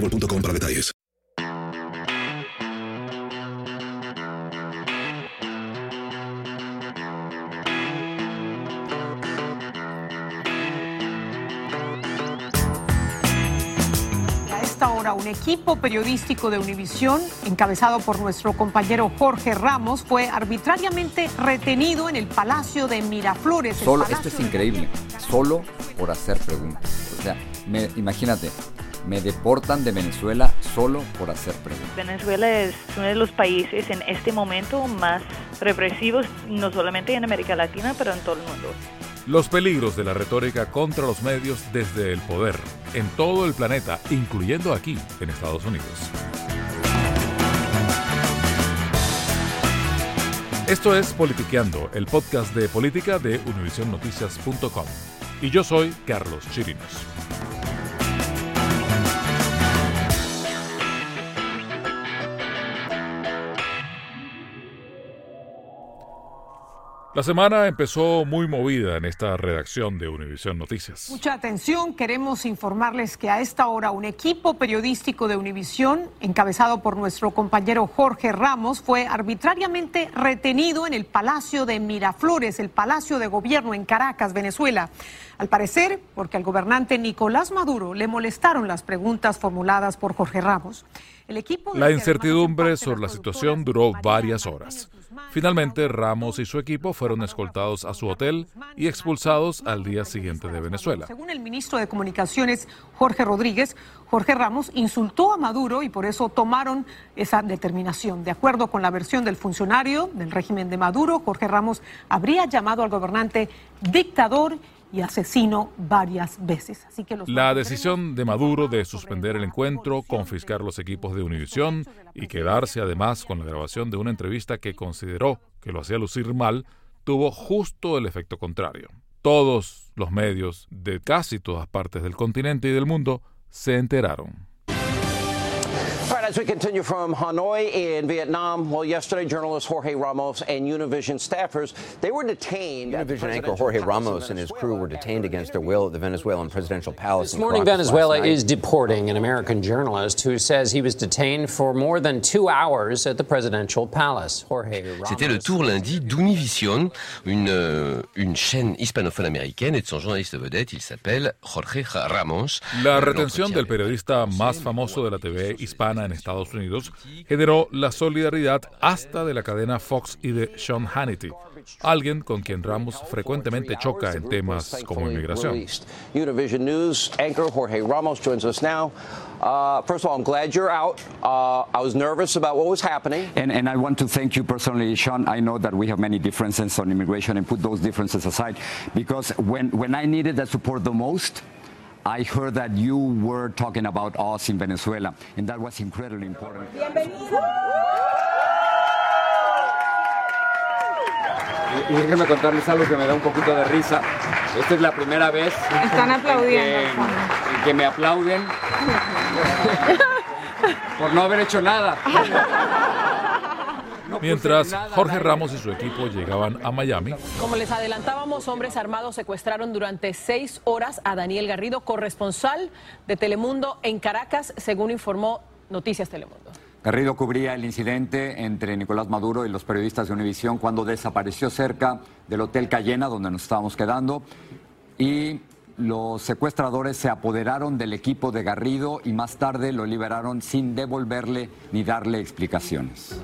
boostmobile.com para detalles. A esta hora, un equipo periodístico de Univisión, encabezado por nuestro compañero Jorge Ramos, fue arbitrariamente retenido en el Palacio de Miraflores. Solo, Palacio esto es increíble, solo por hacer preguntas. O sea, me- imagínate, me deportan de Venezuela solo por hacer preguntas. Venezuela es uno de los países en este momento más represivos, no solamente en América Latina, pero en todo el mundo. Los peligros de la retórica contra los medios desde el poder, en todo el planeta, incluyendo aquí, en Estados Unidos. Esto es Politiqueando, el podcast de política de univisionnoticias.com. Y yo soy Carlos Chirinos. La semana empezó muy movida en esta redacción de Univisión Noticias. Mucha atención, queremos informarles que a esta hora un equipo periodístico de Univisión, encabezado por nuestro compañero Jorge Ramos, fue arbitrariamente retenido en el Palacio de Miraflores, el Palacio de Gobierno en Caracas, Venezuela. Al parecer, porque al gobernante Nicolás Maduro le molestaron las preguntas formuladas por Jorge Ramos. El equipo de La incertidumbre sobre la situación duró varias horas. Finalmente, Ramos y su equipo fueron escoltados a su hotel y expulsados al día siguiente de Venezuela. Según el ministro de Comunicaciones, Jorge Rodríguez, Jorge Ramos insultó a Maduro y por eso tomaron esa determinación. De acuerdo con la versión del funcionario del régimen de Maduro, Jorge Ramos habría llamado al gobernante dictador y asesino varias veces. Así que los La decisión de Maduro de suspender el encuentro, confiscar los equipos de Univisión y quedarse además con la grabación de una entrevista que consideró que lo hacía lucir mal, tuvo justo el efecto contrario. Todos los medios de casi todas partes del continente y del mundo se enteraron. All right, as we continue from Hanoi in Vietnam, well, yesterday journalist Jorge Ramos and Univision staffers they were detained. at Univision anchor Jorge Ramos and his crew were detained against their will at the Venezuelan presidential palace. This morning, Venezuela is deporting an American journalist who says he was detained for more than two hours at the presidential palace. Jorge Ramos. C'était le tour lundi d'Univision, une, euh, une chaîne hispanophone américaine, et de son journaliste vedette, il s'appelle Jorge Ramos. La retención del periodista más famoso de la TV hispana en Estados Unidos generó la solidaridad hasta de la cadena Fox y de Sean Hannity, alguien con quien Ramos frecuentemente choca en temas como inmigración. Univision News anchor Jorge Ramos joins us now. Uh, first of all, I'm glad you're out. Uh, I was nervous about what was happening. And, and I want to thank you personally, Sean. I know that we have many differences on immigration and put those differences aside because when, when I needed that support the most, I heard that you were talking about us in Venezuela, and that was incredibly important. Bienvenido. Y, y déjenme contarles algo que me da un poquito de risa. Esta es la primera vez Están aplaudiendo. que me aplauden por no haber hecho nada. Mientras Jorge Ramos y su equipo llegaban a Miami, Como les adelantábamos, hombres armados secuestraron durante seis horas a Daniel Garrido, corresponsal de Telemundo en Caracas, según informó Noticias Telemundo. Garrido cubría el incidente entre Nicolás Maduro y los periodistas de Univisión cuando desapareció cerca del Hotel Cayena, donde nos estábamos quedando, y los secuestradores se apoderaron del equipo de Garrido y más tarde lo liberaron sin devolverle ni darle explicaciones.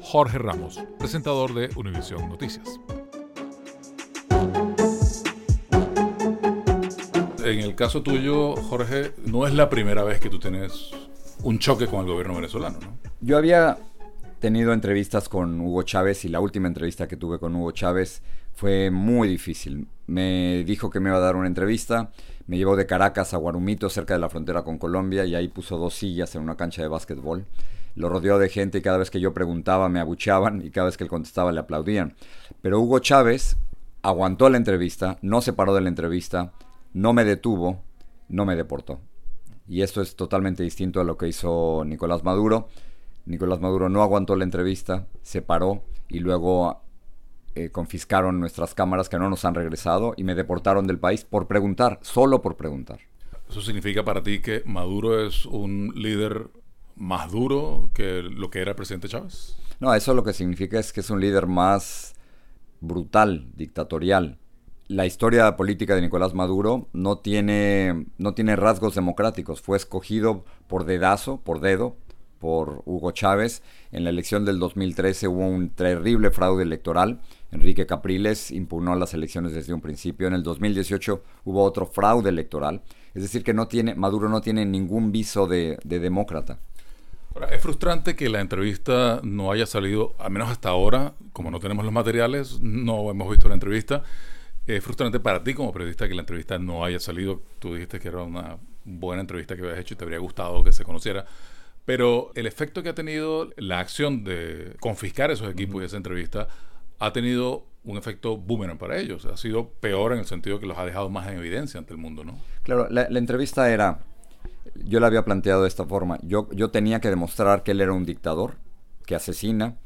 Jorge Ramos, presentador de Univisión Noticias. En el caso tuyo, Jorge, no es la primera vez que tú tienes un choque con el gobierno venezolano, ¿no? Yo había tenido entrevistas con Hugo Chávez y la última entrevista que tuve con Hugo Chávez fue muy difícil. Me dijo que me iba a dar una entrevista, me llevó de Caracas a Guarumito, cerca de la frontera con Colombia, y ahí puso dos sillas en una cancha de básquetbol. Lo rodeó de gente y cada vez que yo preguntaba me abucheaban y cada vez que él contestaba le aplaudían. Pero Hugo Chávez aguantó la entrevista, no se paró de la entrevista, no me detuvo, no me deportó. Y esto es totalmente distinto a lo que hizo Nicolás Maduro. Nicolás Maduro no aguantó la entrevista, se paró y luego eh, confiscaron nuestras cámaras que no nos han regresado y me deportaron del país por preguntar, solo por preguntar. ¿Eso significa para ti que Maduro es un líder más duro que lo que era el presidente Chávez? No, eso lo que significa es que es un líder más brutal, dictatorial. La historia política de Nicolás Maduro no tiene, no tiene rasgos democráticos. Fue escogido por dedazo, por dedo, por Hugo Chávez. En la elección del 2013 hubo un terrible fraude electoral. Enrique Capriles impugnó las elecciones desde un principio. En el 2018 hubo otro fraude electoral. Es decir, que no tiene, Maduro no tiene ningún viso de, de demócrata. Ahora, es frustrante que la entrevista no haya salido, al menos hasta ahora, como no tenemos los materiales, no hemos visto la entrevista. Es frustrante para ti como periodista que la entrevista no haya salido. Tú dijiste que era una buena entrevista que habías hecho y te habría gustado que se conociera. Pero el efecto que ha tenido la acción de confiscar esos equipos y esa entrevista ha tenido un efecto boomerang para ellos. Ha sido peor en el sentido que los ha dejado más en evidencia ante el mundo, ¿no? Claro, la, la entrevista era, yo la había planteado de esta forma, yo, yo tenía que demostrar que él era un dictador, que asesina,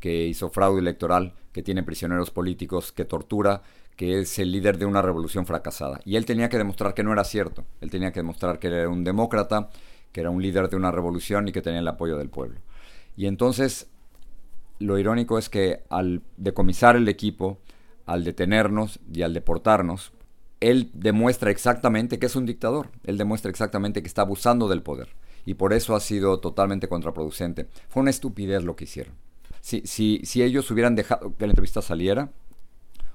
que hizo fraude electoral, que tiene prisioneros políticos, que tortura, que es el líder de una revolución fracasada. Y él tenía que demostrar que no era cierto, él tenía que demostrar que era un demócrata, que era un líder de una revolución y que tenía el apoyo del pueblo. Y entonces, lo irónico es que al decomisar el equipo, al detenernos y al deportarnos, él demuestra exactamente que es un dictador, él demuestra exactamente que está abusando del poder. Y por eso ha sido totalmente contraproducente. Fue una estupidez lo que hicieron. Si, si, si ellos hubieran dejado que la entrevista saliera,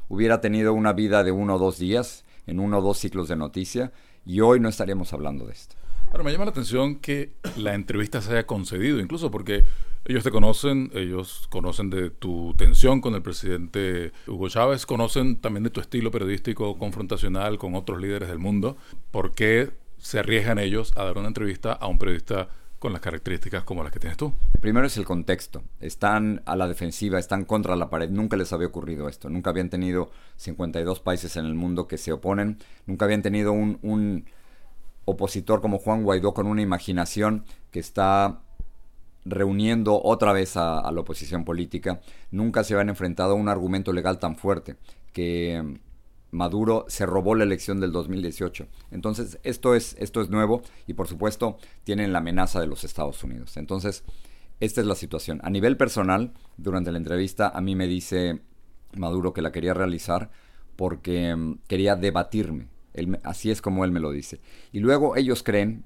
hubiera tenido una vida de uno o dos días, en uno o dos ciclos de noticia, y hoy no estaríamos hablando de esto. Ahora, me llama la atención que la entrevista se haya concedido, incluso porque ellos te conocen, ellos conocen de tu tensión con el presidente Hugo Chávez, conocen también de tu estilo periodístico confrontacional con otros líderes del mundo. ¿Por qué se arriesgan ellos a dar una entrevista a un periodista con las características como las que tienes tú? Primero es el contexto. Están a la defensiva, están contra la pared. Nunca les había ocurrido esto. Nunca habían tenido 52 países en el mundo que se oponen. Nunca habían tenido un opositor como Juan Guaidó con una imaginación que está reuniendo otra vez a, la oposición política. Nunca se habían enfrentado a un argumento legal tan fuerte que Maduro se robó la elección del 2018. Entonces, esto es, esto es nuevo y por supuesto tienen la amenaza de los Estados Unidos. Entonces, esta es la situación. A nivel personal, durante la entrevista a mí me dice Maduro que la quería realizar porque um, quería debatirme. Así es como él me lo dice. Y luego ellos creen,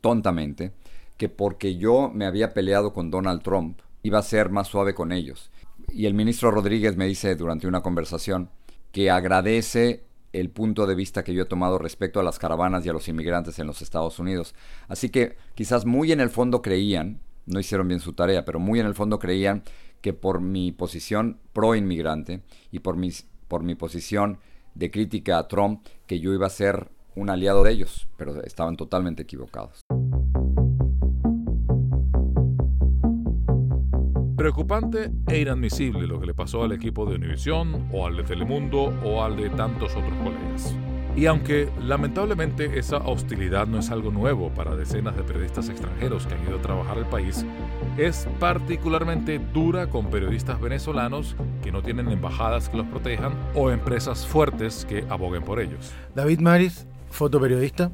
tontamente, que porque yo me había peleado con Donald Trump, iba a ser más suave con ellos. Y el ministro Rodríguez me dice durante una conversación que agradece el punto de vista que yo he tomado respecto a las caravanas y a los inmigrantes en los Estados Unidos. Así que quizás muy en el fondo creían, no hicieron bien su tarea, pero muy en el fondo creían que por mi posición pro inmigrante y por, mis, por mi posición de crítica a Trump que yo iba a ser un aliado de ellos, pero estaban totalmente equivocados. Preocupante e inadmisible lo que le pasó al equipo de Univisión o al de Telemundo o al de tantos otros colegas. Y aunque lamentablemente esa hostilidad no es algo nuevo para decenas de periodistas extranjeros que han ido a trabajar al país, es particularmente dura con periodistas venezolanos que no tienen embajadas que los protejan o empresas fuertes que aboguen por ellos. David Maris, fotoperiodista.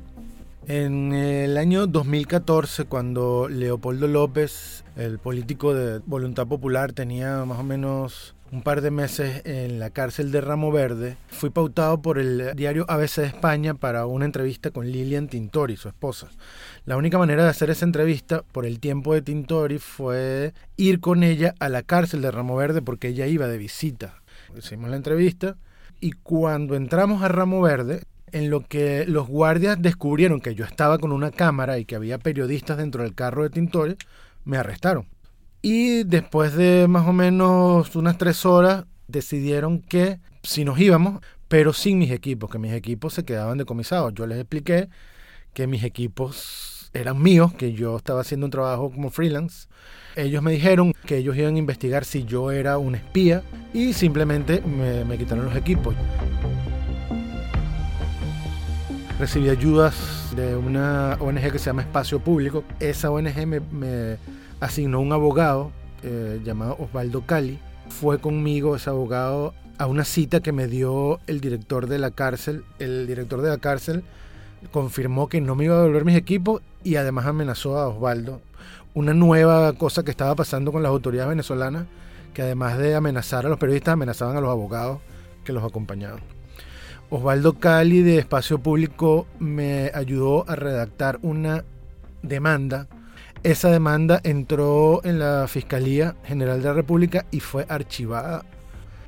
En el año 2014, cuando Leopoldo López, el político de Voluntad Popular, tenía más o menos un par de meses en la cárcel de Ramo Verde, fui pautado por el diario ABC de España para una entrevista con Lilian Tintori, su esposa. La única manera de hacer esa entrevista por el tiempo de Tintori fue ir con ella a la cárcel de Ramo Verde porque ella iba de visita. Hicimos la entrevista y cuando entramos a Ramo Verde, en lo que los guardias descubrieron que yo estaba con una cámara y que había periodistas dentro del carro de Tintori, me arrestaron. Y después de más o menos unas tres horas decidieron que si nos íbamos, pero sin mis equipos, que mis equipos se quedaban decomisados. Yo les expliqué que mis equipos eran míos, que yo estaba haciendo un trabajo como freelance. Ellos me dijeron que ellos iban a investigar si yo era un espía y simplemente me, quitaron los equipos. Recibí ayudas de una ONG que se llama Espacio Público. Esa ONG me asignó un abogado eh, llamado Osvaldo Cali. Fue conmigo ese abogado a una cita que me dio el director de la cárcel. El director de la cárcel confirmó que no me iba a devolver mis equipos y además amenazó a Osvaldo. Una nueva cosa que estaba pasando con las autoridades venezolanas, que además de amenazar a los periodistas, amenazaban a los abogados que los acompañaban. Osvaldo Cali de Espacio Público me ayudó a redactar una demanda esa demanda entró en la Fiscalía General de la República y fue archivada.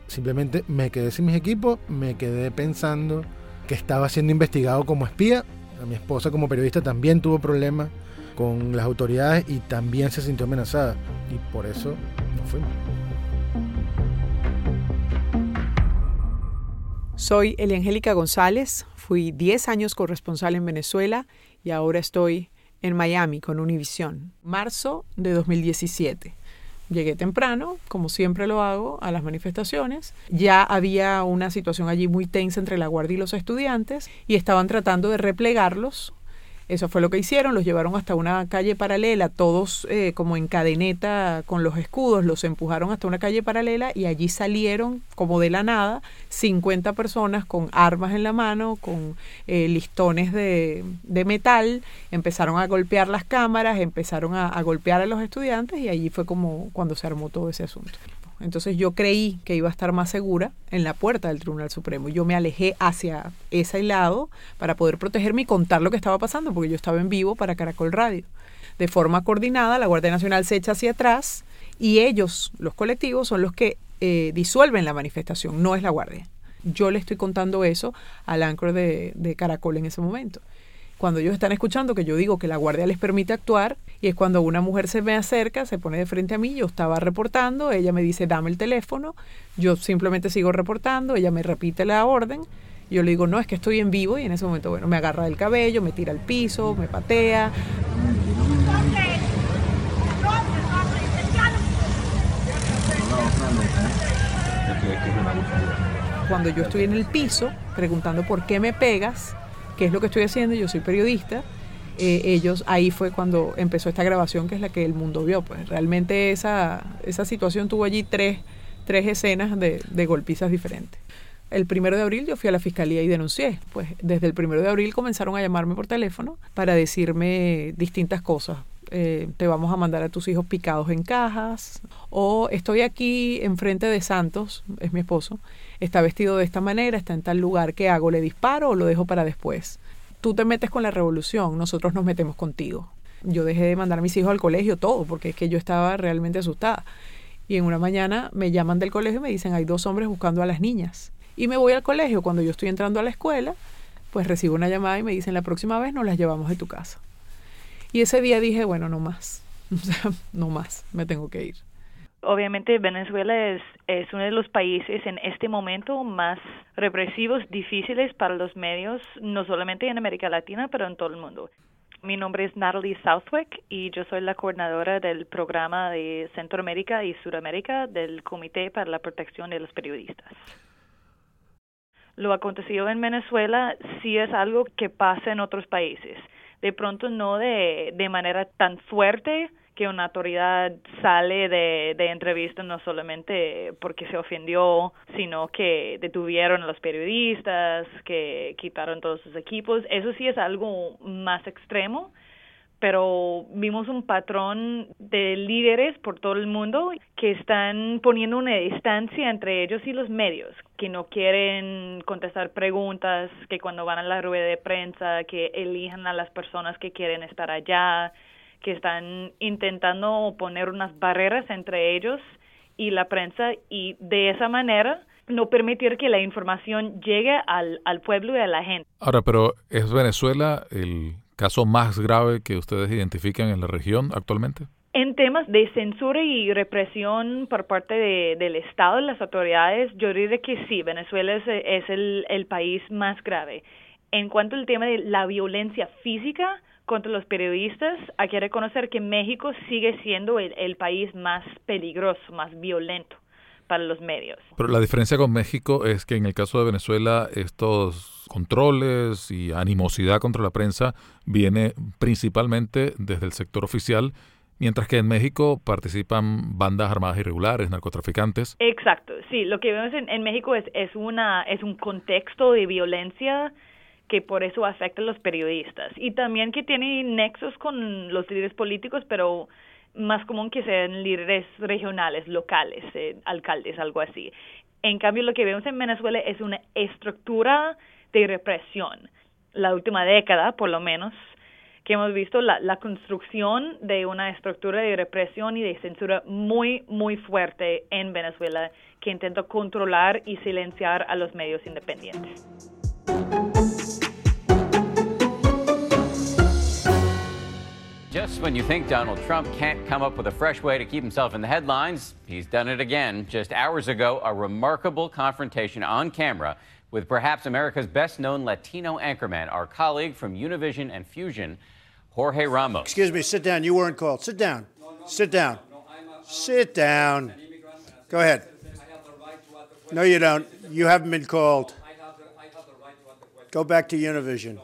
Simplemente me quedé sin mis equipos, me quedé pensando que estaba siendo investigado como espía. A mi esposa como periodista también tuvo problemas con las autoridades y también se sintió amenazada. Y por eso no fuimos. Soy Eliangélica González, fui 10 años corresponsal en Venezuela y ahora estoy en Miami con Univision, marzo de 2017. Llegué temprano, como siempre lo hago, a las manifestaciones. Ya había una situación allí muy tensa entre la guardia y los estudiantes y estaban tratando de replegarlos eso fue lo que hicieron, los llevaron hasta una calle paralela, todos eh, como en cadeneta con los escudos, los empujaron hasta una calle paralela y allí salieron como de la nada 50 personas con armas en la mano, con eh, listones de, de, metal, empezaron a golpear las cámaras, empezaron a, a golpear a los estudiantes y allí fue como cuando se armó todo ese asunto. Entonces yo creí que iba a estar más segura en la puerta del Tribunal Supremo. Yo me alejé hacia ese lado para poder protegerme y contar lo que estaba pasando, porque yo estaba en vivo para Caracol Radio. De forma coordinada, la Guardia Nacional se echa hacia atrás y ellos, los colectivos, son los que eh, disuelven la manifestación, no es la Guardia. Yo le estoy contando eso al ancor de, de Caracol en ese momento cuando ellos están escuchando que yo digo que la guardia les permite actuar, y es cuando una mujer se me acerca, se pone de frente a mí, yo estaba reportando, ella me dice, dame el teléfono, yo simplemente sigo reportando, ella me repite la orden, yo le digo, no, es que estoy en vivo, y en ese momento, bueno, me agarra del cabello, me tira al piso, me patea. Cuando yo estoy en el piso, preguntando por qué me pegas, qué es lo que estoy haciendo, yo soy periodista. Eh, ellos, ahí fue cuando empezó esta grabación, que es la que el mundo vio. Pues realmente esa, esa situación tuvo allí tres, tres escenas de, de golpizas diferentes. El primero de abril yo fui a la fiscalía y denuncié. Pues desde el primero de abril comenzaron a llamarme por teléfono para decirme distintas cosas. Eh, te vamos a mandar a tus hijos picados en cajas. O estoy aquí enfrente de Santos, es mi esposo, está vestido de esta manera, está en tal lugar, ¿qué hago? ¿Le disparo o lo dejo para después? Tú te metes con la revolución, nosotros nos metemos contigo. Yo dejé de mandar a mis hijos al colegio, todo, porque es que yo estaba realmente asustada. Y en una mañana me llaman del colegio y me dicen, hay dos hombres buscando a las niñas. Y me voy al colegio, cuando yo estoy entrando a la escuela, pues recibo una llamada y me dicen, la próxima vez nos las llevamos de tu casa. Y ese día dije, bueno, no más. No más, me tengo que ir. Obviamente Venezuela es, es uno de los países en este momento más represivos, difíciles para los medios, no solamente en América Latina, pero en todo el mundo. Mi nombre es Natalie Southwick y yo soy la coordinadora del programa de Centroamérica y Sudamérica del Comité para la Protección de los Periodistas. Lo acontecido en Venezuela sí es algo que pasa en otros países. De pronto no de, de manera tan fuerte, que una autoridad sale de, de entrevista no solamente porque se ofendió, sino que detuvieron a los periodistas, que quitaron todos sus equipos. Eso sí es algo más extremo, pero vimos un patrón de líderes por todo el mundo que están poniendo una distancia entre ellos y los medios, que no quieren contestar preguntas, que cuando van a la rueda de prensa, que elijan a las personas que quieren estar allá, que están intentando poner unas barreras entre ellos y la prensa y de esa manera no permitir que la información llegue al, al pueblo y a la gente. Ahora, pero ¿es Venezuela el caso más grave que ustedes identifican en la región actualmente? En temas de censura y represión por parte de, del Estado y las autoridades, yo diría que sí, Venezuela es, es el, el país más grave. En cuanto al tema de la violencia física, contra los periodistas, hay que reconocer que México sigue siendo el, país más peligroso, más violento para los medios. Pero la diferencia con México es que en el caso de Venezuela estos controles y animosidad contra la prensa viene principalmente desde el sector oficial, mientras que en México participan bandas armadas irregulares, narcotraficantes. Exacto, sí, lo que vemos en, en México es, es, una, es un contexto de violencia que por eso afecta a los periodistas y también que tiene nexos con los líderes políticos, pero más común que sean líderes regionales, locales, eh, alcaldes, algo así. En cambio, lo que vemos en Venezuela es una estructura de represión. La última década, por lo menos, que hemos visto la, la construcción de una estructura de represión y de censura muy, muy fuerte en Venezuela que intenta controlar y silenciar a los medios independientes. Just when you think Donald Trump can't come up with a fresh way to keep himself in the headlines, he's done it again. Just hours ago, a remarkable confrontation on camera with perhaps America's best known Latino anchorman, our colleague from Univision and Fusion, Jorge Ramos. Excuse me, sit down. You weren't called. Sit down. Sit down. Sit down. Go ahead. No, you don't. You haven't been called. Go back to Univision.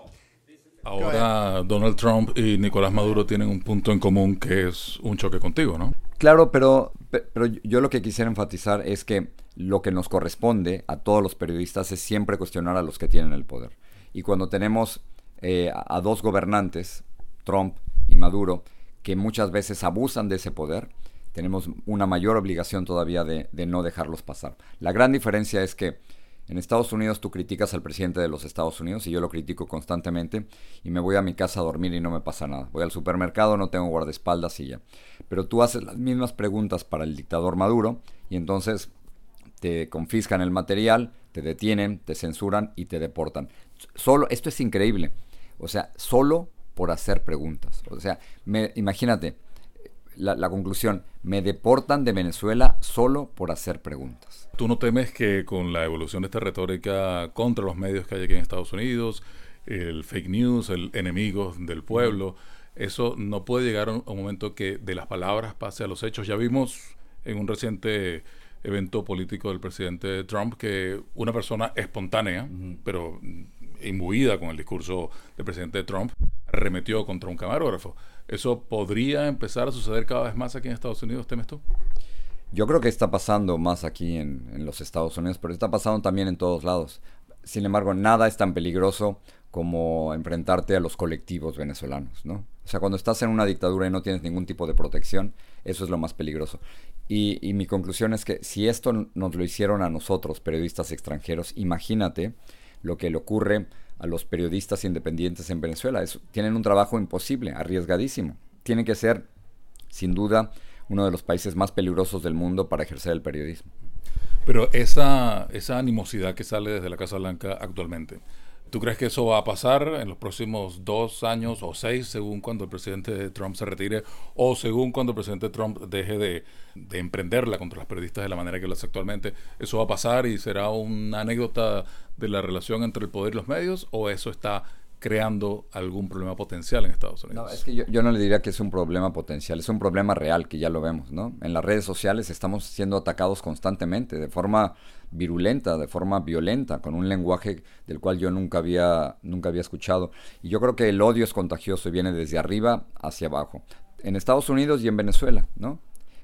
Ahora Donald Trump y Nicolás Maduro tienen un punto en común que es un choque contigo, ¿no? Claro, pero, pero yo lo que quisiera enfatizar es que lo que nos corresponde a todos los periodistas es siempre cuestionar a los que tienen el poder. Y cuando tenemos eh, a dos gobernantes, Trump y Maduro, que muchas veces abusan de ese poder, tenemos una mayor obligación todavía de, de no dejarlos pasar. La gran diferencia es que en Estados Unidos tú criticas al presidente de los Estados Unidos y yo lo critico constantemente y me voy a mi casa a dormir y no me pasa nada. Voy al supermercado, no tengo guardaespaldas y ya. Pero tú haces las mismas preguntas para el dictador Maduro y entonces te confiscan el material, te detienen, te censuran y te deportan. Solo, esto es increíble. O sea, solo por hacer preguntas. O sea, me, imagínate, la, conclusión, me deportan de Venezuela solo por hacer preguntas. ¿Tú no temes que con la evolución de esta retórica contra los medios que hay aquí en Estados Unidos, el fake news, el enemigo del pueblo, eso no puede llegar a un, momento que de las palabras pase a los hechos? Ya vimos en un reciente evento político del presidente Trump que una persona espontánea, pero imbuida con el discurso del presidente Trump, remetió contra un camarógrafo. ¿Eso podría empezar a suceder cada vez más aquí en Estados Unidos, temes tú? Yo creo que está pasando más aquí en, los Estados Unidos, pero está pasando también en todos lados. Sin embargo, nada es tan peligroso como enfrentarte a los colectivos venezolanos, ¿no? O sea, cuando estás en una dictadura y no tienes ningún tipo de protección, eso es lo más peligroso. Y, y mi conclusión es que si esto nos lo hicieron a nosotros, periodistas extranjeros, imagínate lo que le ocurre a los periodistas independientes en Venezuela. tienen un trabajo imposible, arriesgadísimo. Tienen que ser, sin duda, uno de los países más peligrosos del mundo para ejercer el periodismo. Pero esa, esa animosidad que sale desde la Casa Blanca actualmente, ¿Tú crees que eso va a pasar en los próximos dos años o seis, según cuando el presidente Trump se retire o según cuando el presidente Trump deje de, de emprenderla contra los periodistas de la manera que lo hace actualmente? ¿Eso va a pasar y será una anécdota de la relación entre el poder y los medios o eso está creando algún problema potencial en Estados Unidos. No, es que yo, yo, no le diría que es un problema potencial, es un problema real que ya lo vemos, ¿no? En las redes sociales estamos siendo atacados constantemente, de forma virulenta, de forma violenta, con un lenguaje del cual yo nunca había, nunca había escuchado. Y yo creo que el odio es contagioso y viene desde arriba hacia abajo. En Estados Unidos y en Venezuela, ¿no?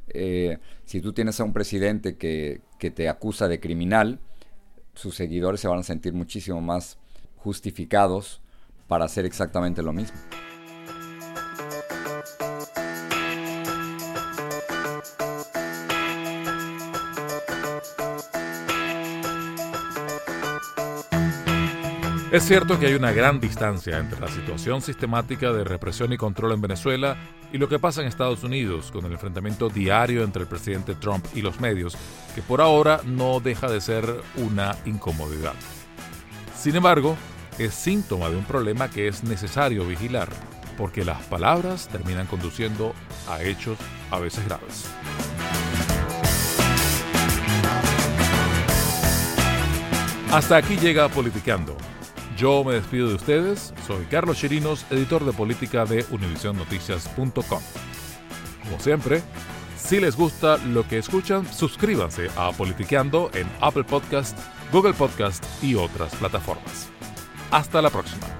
Eh, si tú tienes a un presidente que, que te acusa de criminal, sus seguidores se van a sentir muchísimo más justificados para hacer exactamente lo mismo. Es cierto que hay una gran distancia entre la situación sistemática de represión y control en Venezuela y lo que pasa en Estados Unidos con el enfrentamiento diario entre el presidente Trump y los medios, que por ahora no deja de ser una incomodidad. Sin embargo, es síntoma de un problema que es necesario vigilar, porque las palabras terminan conduciendo a hechos a veces graves. Hasta aquí llega Politicando. Yo me despido de ustedes, soy Carlos Chirinos, editor de política de univisionnoticias.com. Como siempre, si les gusta lo que escuchan, suscríbanse a Politiqueando en Apple Podcast, Google Podcast y otras plataformas. Hasta la próxima.